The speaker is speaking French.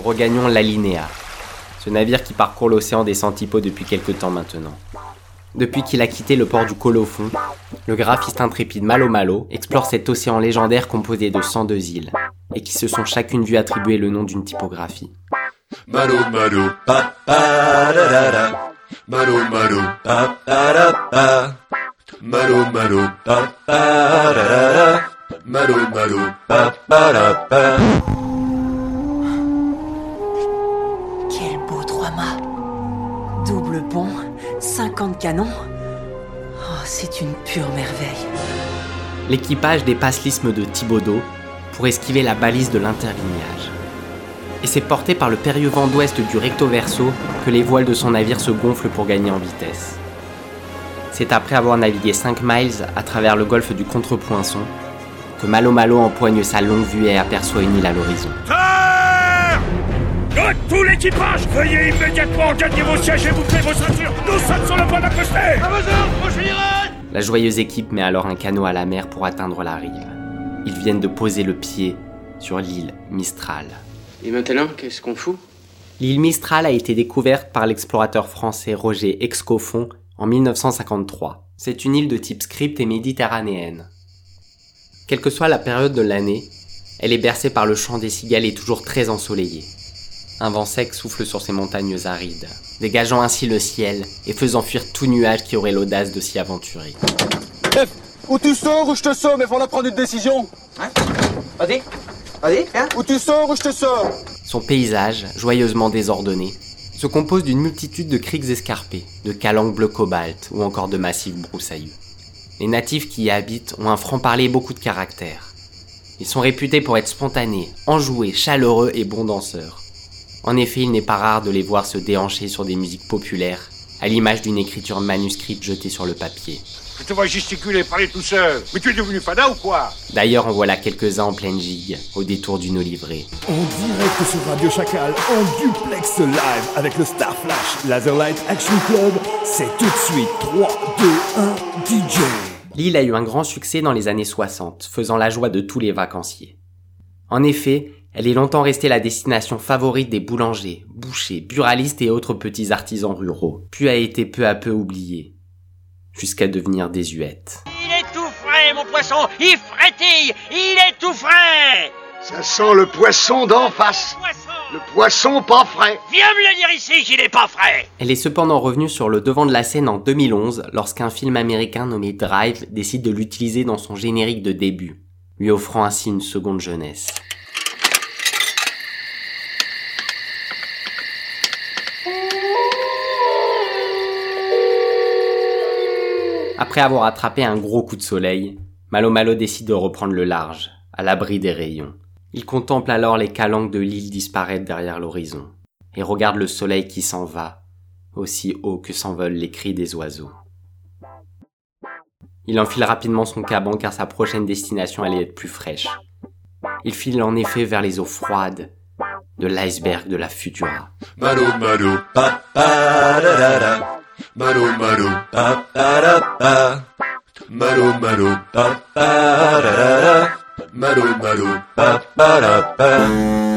regagnons l'Alinéa, ce navire qui parcourt l'océan des Centipodes depuis quelque temps maintenant. Depuis qu'il a quitté le port du Colophon, le graphiste intrépide Malo Malo explore cet océan légendaire composé de 102 îles, et qui se sont chacune vu attribuer le nom d'une typographie. Double pont, 50 canons. Oh, c'est une pure merveille. L'équipage dépasse l'isthme de Thibaudot pour esquiver la balise de l'interlignage. Et c'est porté par le périlleux vent d'ouest du recto verso que les voiles de son navire se gonflent pour gagner en vitesse. C'est après avoir navigué 5 miles à travers le golfe du Contrepoinçon que Malo Malo empoigne sa longue vue et aperçoit une île à l'horizon. Tout l'équipage, veuillez immédiatement gagner vos sièges et boucler vos ceintures. Nous sommes sur le point d'accoster. La joyeuse équipe met alors un canot à la mer pour atteindre la rive. Ils viennent de poser le pied sur l'île Mistral. Et maintenant, qu'est-ce qu'on fout? L'île Mistral a été découverte par l'explorateur français Roger Excoffon en 1953. C'est une île de type script et méditerranéenne. Quelle que soit la période de l'année, elle est bercée par le chant des cigales et toujours très ensoleillée. Un vent sec souffle sur ces montagnes arides, dégageant ainsi le ciel et faisant fuir tout nuage qui aurait l'audace de s'y aventurer. Ou tu sors ou je te sors, mais faut prendre une décision. Vas-y, vas-y, hein Ou tu sors ou je te sors. Son paysage, joyeusement désordonné, se compose d'une multitude de criques escarpées, de calanques bleu cobalt ou encore de massifs broussailleux. Les natifs qui y habitent ont un franc-parler et beaucoup de caractère. Ils sont réputés pour être spontanés, enjoués, chaleureux et bons danseurs. En effet, il n'est pas rare de les voir se déhancher sur des musiques populaires, à l'image d'une écriture manuscrite jetée sur le papier. Je te vois gesticuler et parler tout seul. Mais tu es devenu fada ou quoi? D'ailleurs, en voilà quelques-uns en pleine gigue, au détour d'une olivrée. En direct sur Radio Chacal, en duplex live avec le Star Flash Laserlight Action Club, c'est tout de suite 3, 2, 1, DJ. L'île a eu un grand succès dans les années 60, faisant la joie de tous les vacanciers. En effet, elle est longtemps restée la destination favorite des boulangers, bouchers, buralistes et autres petits artisans ruraux, puis a été peu à peu oubliée, jusqu'à devenir désuète. Il est tout frais, mon poisson Il frétille Il est tout frais Ça sent le poisson d'en face. Poisson Le poisson pas frais. Viens me le dire ici qu'il est pas frais Elle est cependant revenue sur le devant de la scène en 2011 lorsqu'un film américain nommé Drive décide de l'utiliser dans son générique de début, lui offrant ainsi une seconde jeunesse. Après avoir attrapé un gros coup de soleil, Malo Malo décide de reprendre le large, à l'abri des rayons. Il contemple alors les calanques de l'île disparaître derrière l'horizon, et regarde le soleil qui s'en va, aussi haut que s'envolent les cris des oiseaux. Il enfile rapidement son caban car sa prochaine destination allait être plus fraîche. Il file en effet vers les eaux froides de l'iceberg de la Futura. Malo malo pa pa. Malo malo pa pa da pa. Malo malo pa pa da da da. Malo malo pa pa da pa.